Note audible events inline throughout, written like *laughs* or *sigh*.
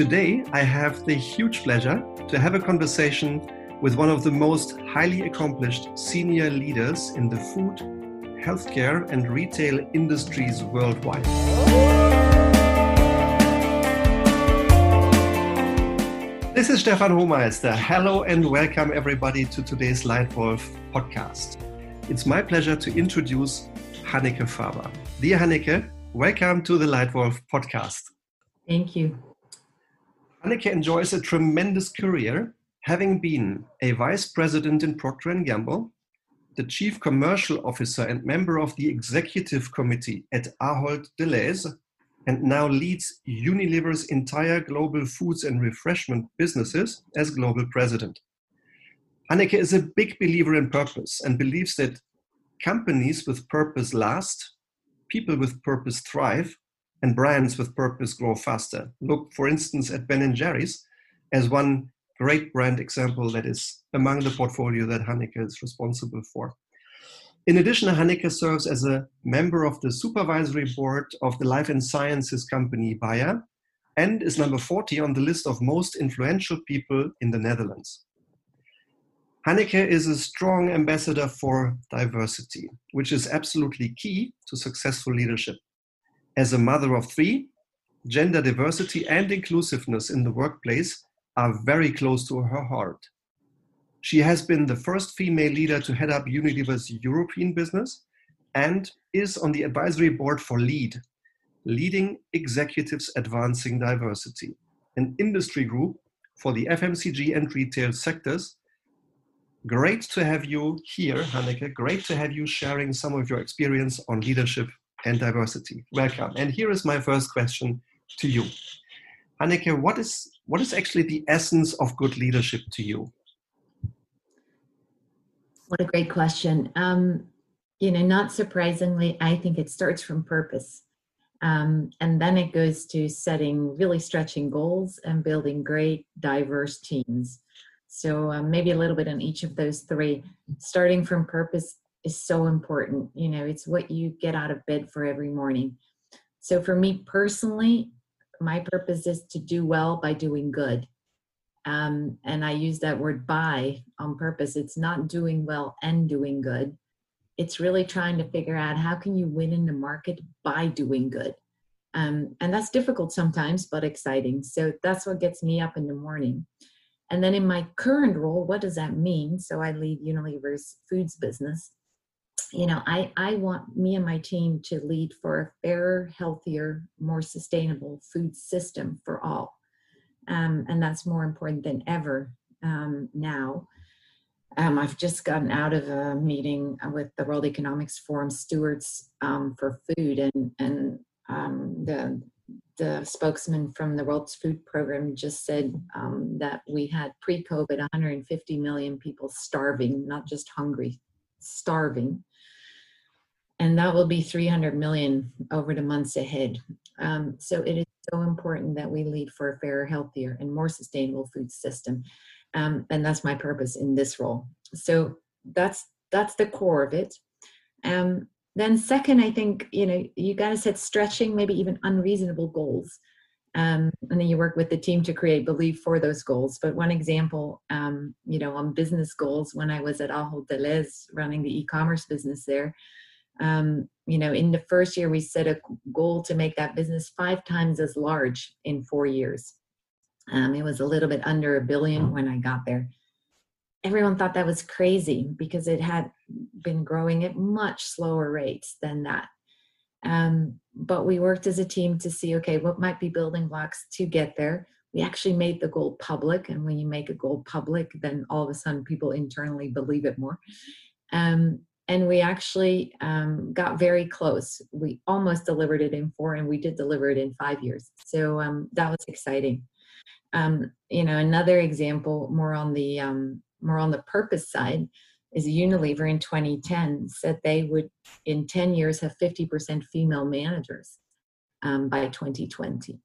Today, I have the huge pleasure to have a conversation with one of the most highly accomplished senior leaders in the food, healthcare, and retail industries worldwide. This is Stefan Homeister. Hello and welcome everybody to today's Leitwolf podcast. It's my pleasure to introduce Hanneke Faber. Dear Hanneke, welcome to the Leitwolf podcast. Thank you. Hanneke enjoys a tremendous career, having been a vice president in Procter & Gamble, the chief commercial officer and member of the executive committee at Ahold Delhaize, and now leads Unilever's entire global foods and refreshment businesses as global president. Hanneke is a big believer in purpose and believes that companies with purpose last, people with purpose thrive, and brands with purpose grow faster. Look, for instance, at Ben & Jerry's as one great brand example that is among the portfolio that Hanneke is responsible for. In addition, Hanneke serves as a member of the supervisory board of the life and sciences company Bayer and is number 40 on the list of most influential people in the Netherlands. Hanneke is a strong ambassador for diversity, which is absolutely key to successful leadership. As a mother of three, gender diversity and inclusiveness in the workplace are very close to her heart. She has been the first female leader to head up Unilever's European business and is on the advisory board for LEAD, Leading Executives Advancing Diversity, an industry group for the FMCG and retail sectors Great to have you here, Hanneke. Great to have you sharing some of your experience on leadership and diversity. Welcome. And here is my first question to you. Hanneke, what is what is actually the essence of good leadership to you? What a great question. Um, you know, not surprisingly, I think it starts from purpose. Um, and then it goes to setting really stretching goals and building great, diverse teams. So um, maybe a little bit on each of those three. Starting from purpose is so important. You know, it's what you get out of bed for every morning. So for me personally, my purpose is to do well by doing good. Um, and I use that word by on purpose. It's not doing well and doing good. It's really trying to figure out how can you win in the market by doing good. Um, and that's difficult sometimes, but exciting. So that's what gets me up in the morning. And then in my current role, what does that mean? So I lead Unilever's foods business. You know, I, I want me and my team to lead for a fairer, healthier, more sustainable food system for all. Um, and that's more important than ever um, now. Um, I've just gotten out of a meeting with the World Economics Forum stewards um, for food, and and um, the the spokesman from the World Food Program just said um, that we had pre COVID 150 million people starving, not just hungry, starving. And that will be 300 million over the months ahead. Um, so it is so important that we lead for a fairer, healthier, and more sustainable food system. Um, and that's my purpose in this role. So that's that's the core of it. Um, then second i think you know you to set stretching maybe even unreasonable goals um, and then you work with the team to create belief for those goals but one example um, you know on business goals when i was at Ahold Delhaize running the e-commerce business there um, you know in the first year we set a goal to make that business five times as large in four years um, it was a little bit under a billion when i got there everyone thought that was crazy because it had been growing at much slower rates than that. Um, but we worked as a team to see okay, what might be building blocks to get there. We actually made the goal public, and when you make a goal public, then all of a sudden people internally believe it more. Um, and we actually um, got very close. We almost delivered it in four, and we did deliver it in five years. So um, that was exciting. Um, you know, another example, more on the um, more on the purpose side, is Unilever in 2010 said they would, in 10 years, have 50% female managers um, by 2020.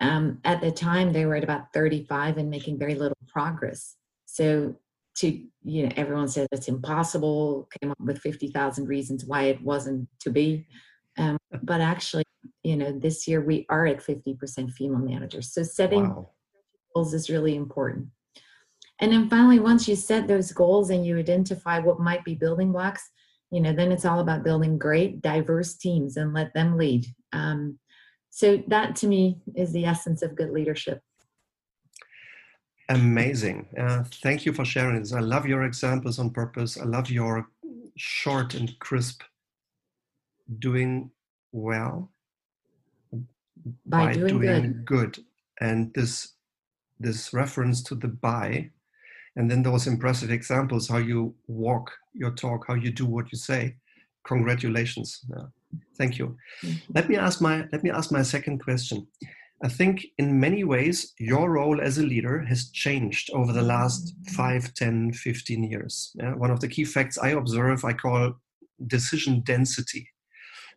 Um, at the time, they were at about 35 and making very little progress. So, to you know, everyone says it's impossible. Came up with 50,000 reasons why it wasn't to be. Um, *laughs* but actually, you know, this year we are at 50% female managers. So setting wow. goals is really important. And then finally, once you set those goals and you identify what might be building blocks, you know, then it's all about building great, diverse teams and let them lead. Um, so that to me is the essence of good leadership. Amazing. Uh, thank you for sharing this. I love your examples on purpose. I love your short and crisp doing well by, by doing, doing good. good. And this this reference to the by and then those impressive examples how you walk your talk how you do what you say congratulations thank you let me ask my let me ask my second question i think in many ways your role as a leader has changed over the last 5 10 15 years yeah? one of the key facts i observe i call decision density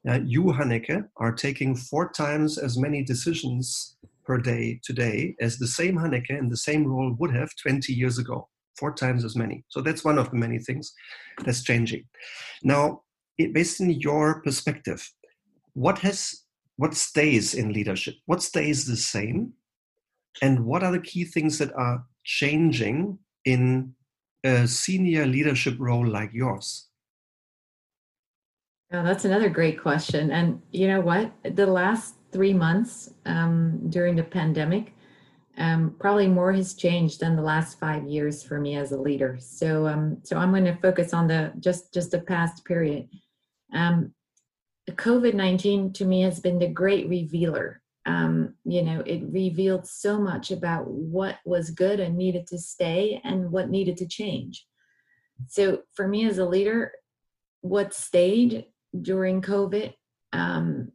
uh, you hanneke are taking four times as many decisions per day today as the same Hanneke in the same role would have 20 years ago, four times as many. So that's one of the many things that's changing. Now, it, based on your perspective, what has what stays in leadership? What stays the same? And what are the key things that are changing in a senior leadership role like yours? Oh, that's another great question. And you know what? The last three months um, during the pandemic, um, probably more has changed than the last five years for me as a leader. So, um, so I'm going to focus on the just just the past period. Um, COVID nineteen to me has been the great revealer. Um, you know, it revealed so much about what was good and needed to stay, and what needed to change. So, for me as a leader, what stayed during COVID um,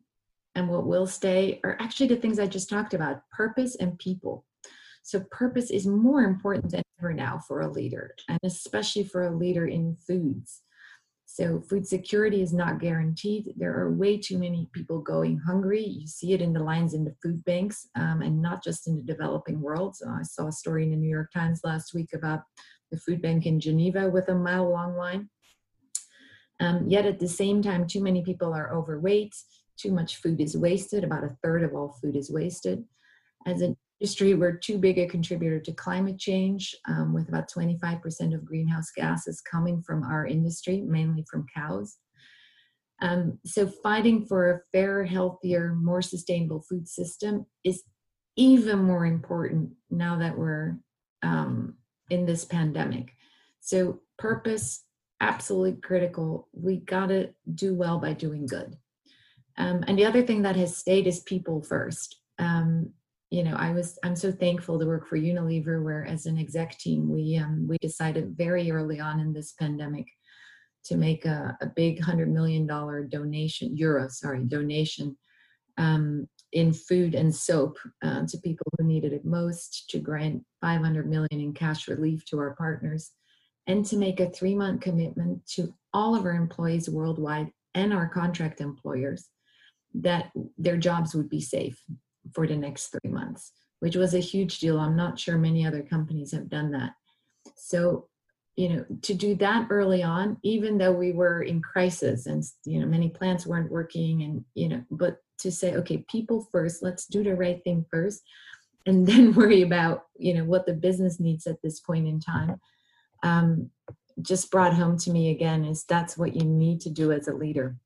and what will stay are actually the things I just talked about purpose and people. So, purpose is more important than ever now for a leader, and especially for a leader in foods. So, food security is not guaranteed. There are way too many people going hungry. You see it in the lines in the food banks um, and not just in the developing world. So, I saw a story in the New York Times last week about the food bank in Geneva with a mile long line. Um, yet at the same time, too many people are overweight too much food is wasted. About a third of all food is wasted. As an industry, we're too big a contributor to climate change, um, with about 25% of greenhouse gases coming from our industry, mainly from cows. Um, so, fighting for a fairer, healthier, more sustainable food system is even more important now that we're um, in this pandemic. So, purpose, absolutely critical. We got to do well by doing good. Um, and the other thing that has stayed is people first. Um, you know, I was I'm so thankful to work for Unilever, where as an exec team we um, we decided very early on in this pandemic to make a, a big hundred million dollar donation euro sorry donation um, in food and soap uh, to people who needed it most, to grant 500 million in cash relief to our partners, and to make a three month commitment to all of our employees worldwide and our contract employers that their jobs would be safe for the next three months, which was a huge deal. I'm not sure many other companies have done that. So, you know, to do that early on, even though we were in crisis and, you know, many plants weren't working and, you know, but to say, okay, people first, let's do the right thing first, and *laughs* then worry about, you know, what the business needs at this point in time. Um, just brought home to me again is that's what you need to do as a leader.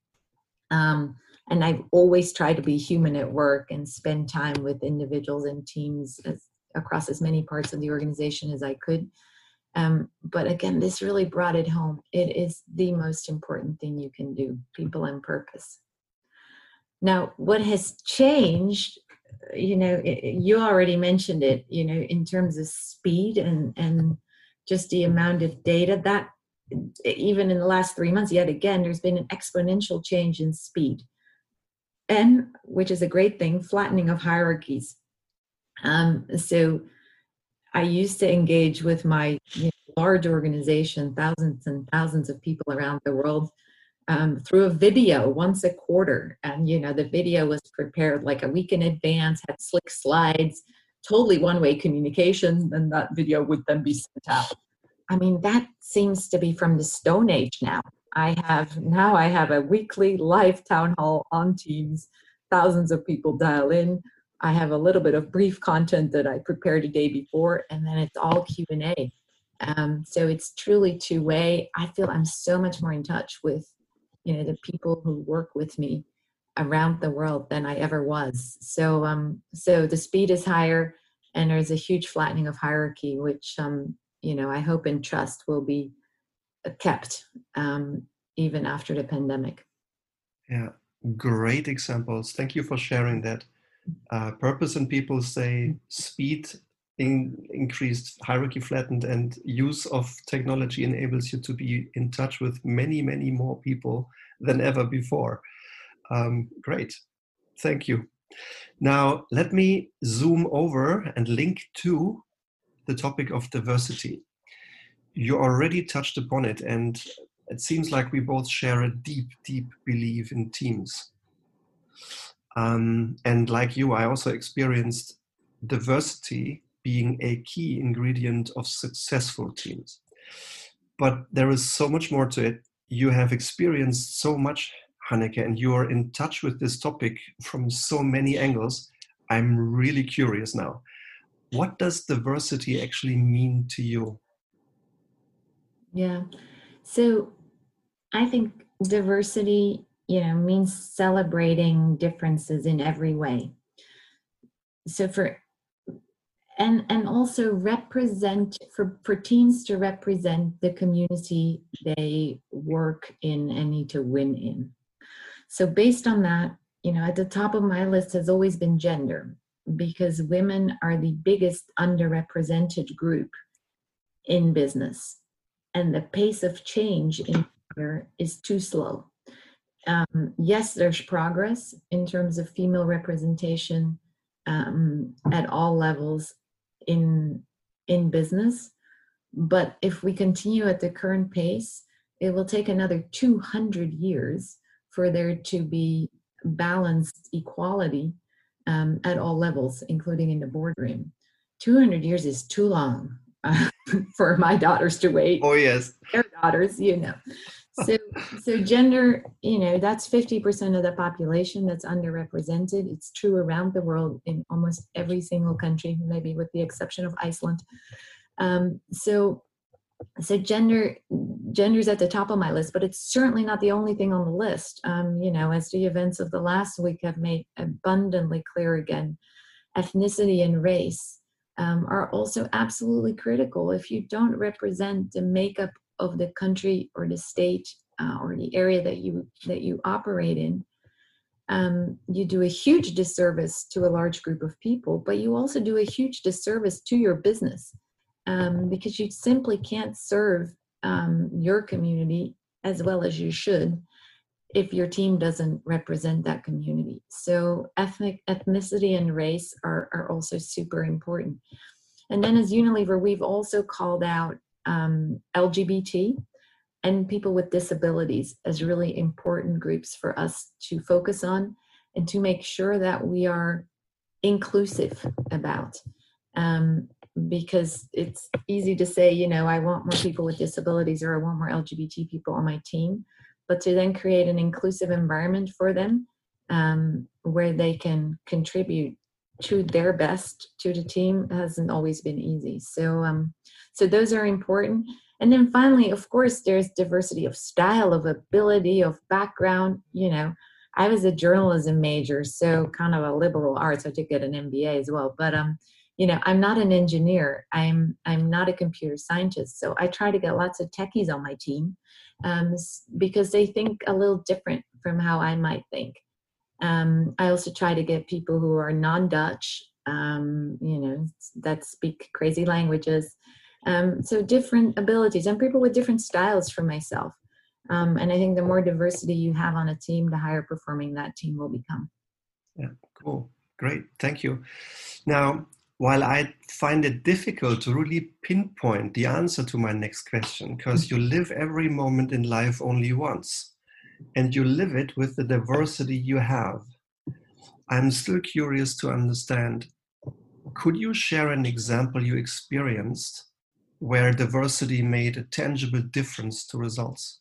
Um, and I've always tried to be human at work and spend time with individuals and teams as, across as many parts of the organization as I could. Um, but again, this really brought it home. It is the most important thing you can do people and purpose. Now, what has changed, you know, it, you already mentioned it, you know, in terms of speed and, and just the amount of data that even in the last three months, yet again, there's been an exponential change in speed and which is a great thing, flattening of hierarchies. Um, so I used to engage with my you know, large organization, thousands and thousands of people around the world, um, through a video once a quarter. And you know, the video was prepared like a week in advance, had slick slides, totally one-way communication, and that video would then be sent out. I mean, that seems to be from the Stone Age now. I have now I have a weekly live town hall on Teams. Thousands of people dial in. I have a little bit of brief content that I prepared a day before, and then it's all Q and A. Um, so it's truly two way. I feel I'm so much more in touch with, you know, the people who work with me around the world than I ever was. So um, so the speed is higher, and there's a huge flattening of hierarchy, which um, you know I hope and trust will be kept um, even after the pandemic. Yeah, great examples. Thank you for sharing that. Uh, purpose and people say speed in, increased, hierarchy flattened, and use of technology enables you to be in touch with many, many more people than ever before. Um, great. Thank you. Now, let me zoom over and link to the topic of diversity. You already touched upon it, and it seems like we both share a deep, deep belief in teams. Um, and like you, I also experienced diversity being a key ingredient of successful teams. But there is so much more to it. You have experienced so much, Hanneke, and you are in touch with this topic from so many angles. I'm really curious now. What does diversity actually mean to you? Yeah. So I think diversity you know means celebrating differences in every way. So for and and also represent for for teams to represent the community they work in and need to win in. So based on that you know at the top of my list has always been gender because women are the biggest underrepresented group in business and the pace of change in is too slow um, yes, there's progress in terms of female representation um, at all levels in in business, but if we continue at the current pace, it will take another 200 years for there to be balanced equality um, at all levels, including in the boardroom. 200 years is too long uh, *laughs* for my daughters to wait. Oh, yes. Their daughters, you know so *laughs* so gender you know that's 50% of the population that's underrepresented it's true around the world in almost every single country maybe with the exception of iceland um, so so gender gender's at the top of my list but it's certainly not the only thing on the list um, you know as the events of the last week have made abundantly clear again ethnicity and race um, are also absolutely critical. If you don't represent the makeup of the country or the state uh, or the area that you that you operate in um, you do a huge disservice to a large group of people but you also do a huge disservice to your business um, because you simply can't serve um, your community as well as you should if your team doesn't represent that community so ethnic ethnicity and race are, are also super important and then as unilever we've also called out um, LGBT and people with disabilities as really important groups for us to focus on and to make sure that we are inclusive about. Um, because it's easy to say, you know, I want more people with disabilities or I want more LGBT people on my team, but to then create an inclusive environment for them um, where they can contribute to their best to the team hasn't always been easy. So, um, so those are important. And then finally, of course, there's diversity of style, of ability, of background. You know, I was a journalism major, so kind of a liberal arts. I did get an MBA as well, but um, you know, I'm not an engineer. I'm I'm not a computer scientist. So I try to get lots of techies on my team um, because they think a little different from how I might think. Um, I also try to get people who are non-Dutch, um, you know, that speak crazy languages. Um, so different abilities and people with different styles from myself. Um, and I think the more diversity you have on a team, the higher performing that team will become. Yeah, cool. Great. Thank you. Now, while I find it difficult to really pinpoint the answer to my next question, because you live every moment in life only once and you live it with the diversity you have. I'm still curious to understand could you share an example you experienced where diversity made a tangible difference to results?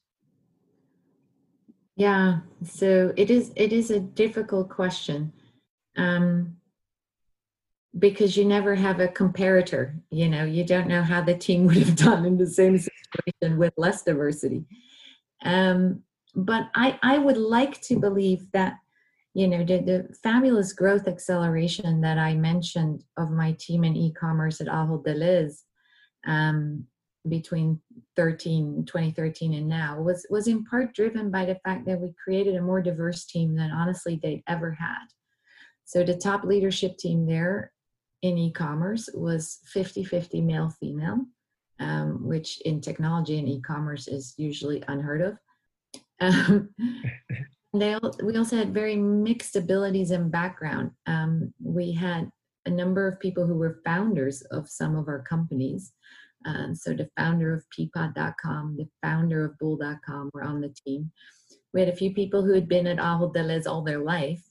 Yeah, so it is it is a difficult question. Um, because you never have a comparator, you know, you don't know how the team *laughs* would have done in the same situation with less diversity. Um, but I, I would like to believe that you know the, the, fabulous growth acceleration that i mentioned of my team in e-commerce at Ahold Delhaize um, between 13 2013 and now was was in part driven by the fact that we created a more diverse team than honestly they'd ever had so the top leadership team there in e-commerce was 50-50 male female um, which in technology and e-commerce is usually unheard of um, *laughs* they we also had very mixed abilities and background. Um, we had a number of people who were founders of some of our companies. Um, so the founder of Peapod.com, the founder of bol.com were on the team. We had a few people who had been at Ahold Delhaize all their life.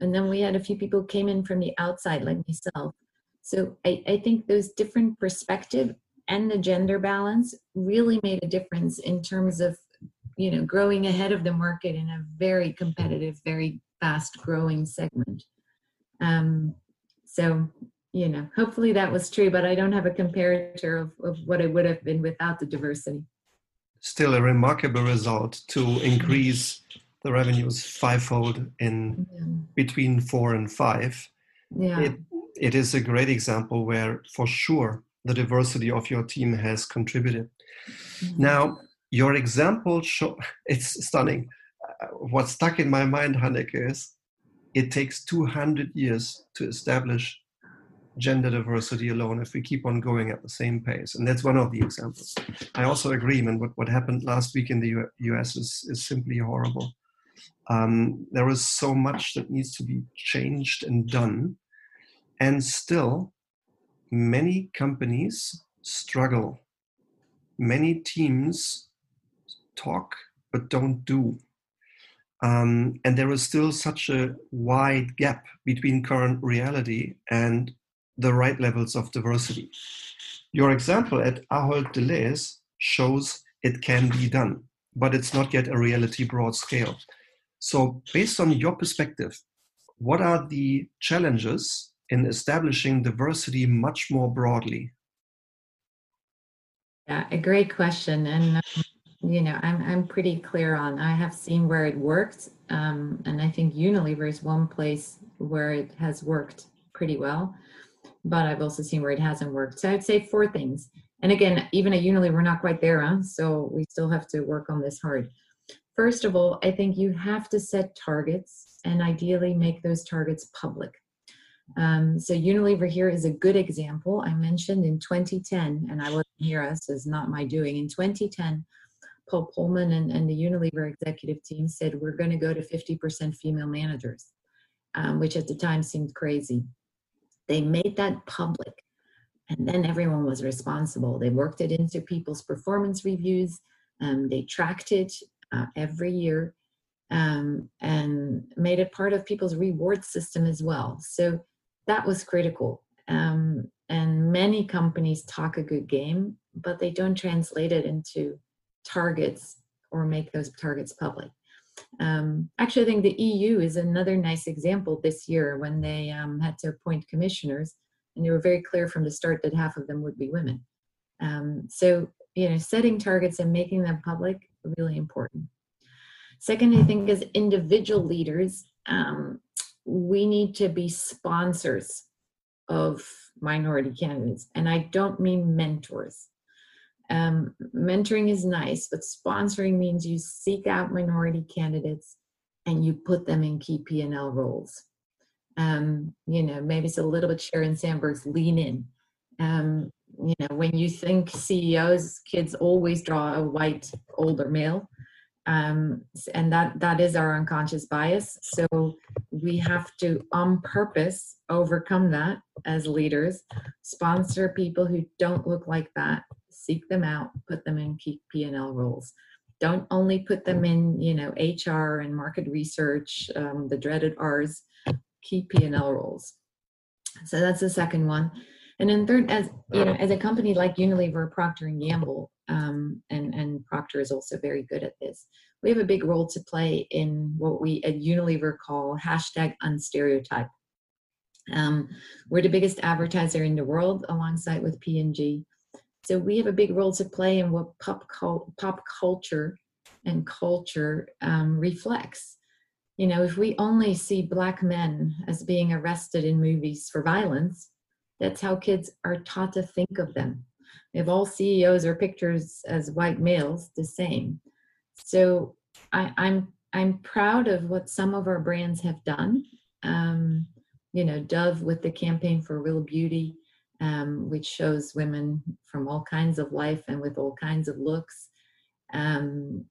And then we had a few people came in from the outside, like myself. So I, I think those different perspective and the gender balance really made a difference in terms of you know growing ahead of the market in a very competitive very fast growing segment um, so you know hopefully that was true but i don't have a comparator of, of what it would have been without the diversity still a remarkable result to increase the revenues fivefold in yeah. between four and five. Yeah. It, it is a great example where for sure the diversity of your team has contributed. Mm-hmm. now your example show *laughs* it's stunning. Uh, what stuck in my mind Hanneke is it takes 200 years to establish gender diversity alone if we keep on going at the same pace and that's one of the examples. I also agree and what, what happened last week in the us is, is simply horrible um, there is so much that needs to be changed and done and still many companies struggle many teams talk but don't do. Um, and there is still such a wide gap between current reality and the right levels of diversity. Your example at Ahold Delhaize shows it can be done, but it's not yet a reality broad scale. So, based on your perspective, what are the challenges in establishing diversity much more broadly? Yeah, a great question. And um, you know, I'm I'm pretty clear on. I have seen where it worked, um, and I think Unilever is one place where it has worked pretty well. But I've also seen where it hasn't worked. So I'd say four things. And again, even at Unilever, we're not quite there, huh? So we still have to work on this hard. First of all, I think you have to set targets and ideally make those targets public. Um, so Unilever here is a good example. I mentioned in 2010, and I wasn't here, so it's not my doing. In 2010, Paul Polman and, and the Unilever executive team said, we're going to go to 50% female managers, um, which at the time seemed crazy. They made that public, and then everyone was responsible. They worked it into people's performance reviews, um, they tracked it uh, every year, um, and made it part of people's reward system as well. So that was critical. Um, and many companies talk a good game, but they don't translate it into targets or make those targets public. Um, actually, I think the EU is another nice example this year when they um, had to appoint commissioners, and they were very clear from the start that half of them would be women. Um, so, you know, setting targets and making them public really important. Second, I think as individual leaders, um, we need to be sponsors of minority candidates, and I don't mean mentors um, mentoring is nice, but sponsoring means you seek out minority candidates and you put them in key P&L roles. Um, you know, maybe it's a little bit Sheryl Sandberg's lean in. Um, you know, when you think CEOs, kids always draw a white older male. Um, and that that is our unconscious bias. So we have to, on purpose, overcome that as leaders. Sponsor people who don't look like that, seek them out, put them in key P&L roles. Don't only put them in, you know, HR and market research, um, the dreaded R's, key P&L roles. So that's the second one. And then third, as you know, as a company like Unilever, Procter and Gamble, um, and and Procter is also very good at this. we have a big role to play in what we at Unilever call hashtag unstereotype. Um, we're the biggest advertiser in the world alongside with P&G. So we have a big role to play in what pop, cult, pop culture and culture um, reflects. You know, if we only see black men as being arrested in movies for violence, that's how kids are taught to think of them. If all CEOs are pictures as white males, the same. So I, I'm I'm proud of what some of our brands have done. Um, you know, Dove with the campaign for real beauty, um, which shows women from all kinds of life and with all kinds of looks. Um,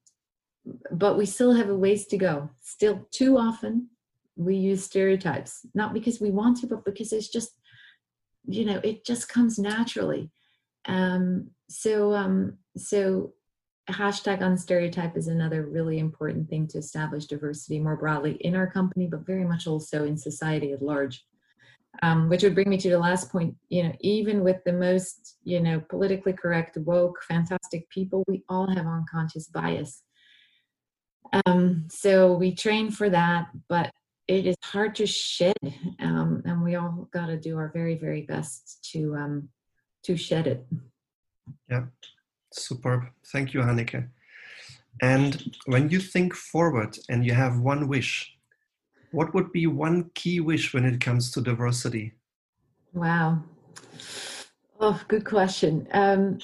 but we still have a ways to go. Still, too often we use stereotypes, not because we want to, but because it's just, you know, it just comes naturally. Um, so, um, so hashtag unstereotype is another really important thing to establish diversity more broadly in our company, but very much also in society at large. Um, which would bring me to the last point. You know, even with the most, you know, politically correct, woke, fantastic people, we all have unconscious bias. Um, so we train for that, but it is hard to shed, um, and we all got to do our very, very best to um, to shed it. Yeah, superb. Thank you, Hanneke. And when you think forward and you have one wish, what would be one key wish when it comes to diversity? Wow. Oh, good question. Um,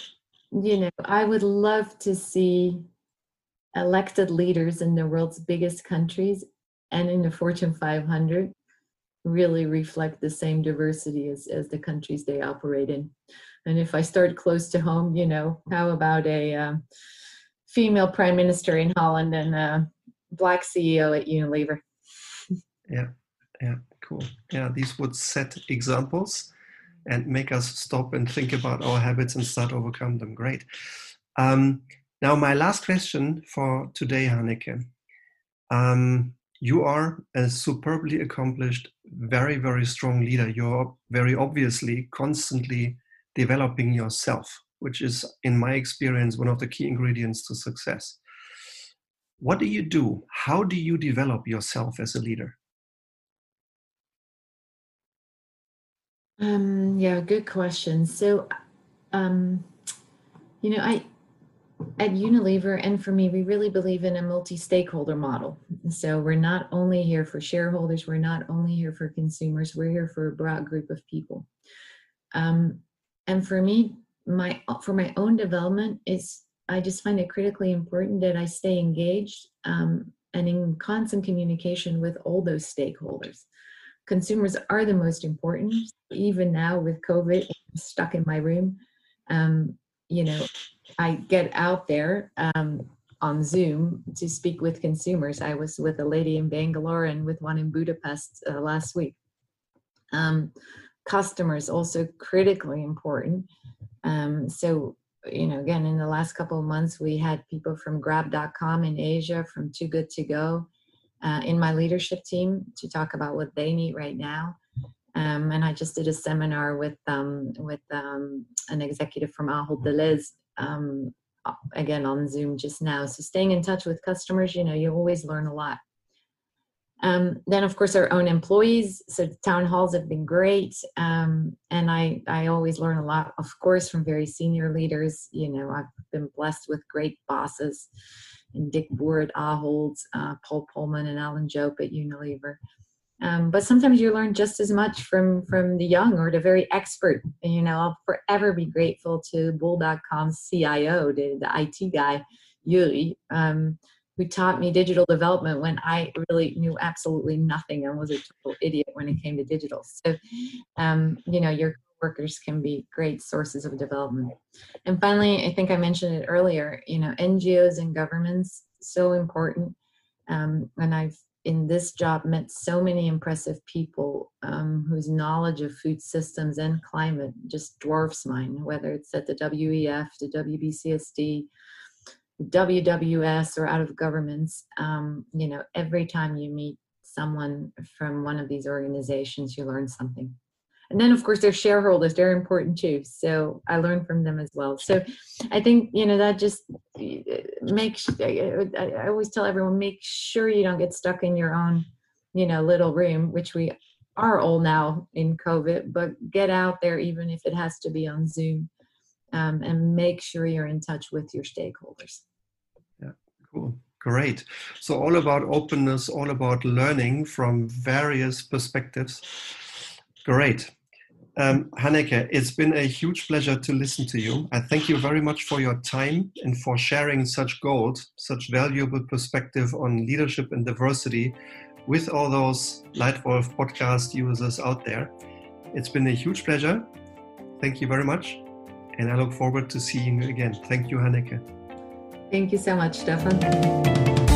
you know, I would love to see elected leaders in the world's biggest countries and in the Fortune 500 really reflect the same diversity as, as the countries they operate in. And if I start close to home, you know, how about a um, female prime minister in Holland and a black CEO at Unilever? Yeah, yeah, cool. Yeah, these would set examples and make us stop and think about our habits and start overcome them. Great. Um, now, my last question for today, Hanneke. Um, you are a superbly accomplished, very, very strong leader. You're very obviously constantly developing yourself, which is, in my experience, one of the key ingredients to success. What do you do? How do you develop yourself as a leader? Um, yeah, good question. So, um, you know, I at Unilever and for me, we really believe in a multi-stakeholder model. So we're not only here for shareholders, we're not only here for consumers, we're here for a broad group of people. Um, and for me, my for my own development is I just find it critically important that I stay engaged um, and in constant communication with all those stakeholders. Consumers are the most important. Even now with COVID, stuck in my room. Um, you know, I get out there um, on Zoom to speak with consumers. I was with a lady in Bangalore and with one in Budapest uh, last week. Um, customers also critically important. Um, so, you know, again, in the last couple of months, we had people from Grab.com in Asia, from Too Good To Go, uh, in my leadership team to talk about what they need right now. Um, and I just did a seminar with um, with um, an executive from Ahold Delhaize um, again on Zoom just now. So staying in touch with customers, you know, you always learn a lot. Um, then of course our own employees. So town halls have been great, um, and I I always learn a lot, of course, from very senior leaders. You know, I've been blessed with great bosses, and Dick Ward, at Ahold, uh, Paul Polman, and Alan Jope at Unilever. Um, but sometimes you learn just as much from from the young or the very expert. You know, I'll forever be grateful to Bol.com's CIO, the, the IT guy, Yuri, um, who taught me digital development when I really knew absolutely nothing and was a total idiot when it came to digital. So, um, you know, your workers can be great sources of development. And finally, I think I mentioned it earlier. You know, NGOs and governments so important. Um, and I've in this job met so many impressive people um, whose knowledge of food systems and climate just dwarfs mine, whether it's at the WEF, the WBCSD, WWS, or out of governments. Um, you know, every time you meet someone from one of these organizations, you learn something. And then of course they're shareholders they're important too so i learn from them as well so i think you know that just makes I, I always tell everyone make sure you don't get stuck in your own you know little room which we are all now in covid but get out there even if it has to be on zoom um, and make sure you're in touch with your stakeholders yeah cool Great. So, all about openness, all about learning from various perspectives. Great. Um, Hanneke, it's been a huge pleasure to listen to you. I thank you very much for your time and for sharing such gold, such valuable perspective on leadership and diversity with all those Leitwolf podcast users out there. It's been a huge pleasure. Thank you very much. And I look forward to seeing you again. Thank you, Hanneke. Thank you so much, Stefan.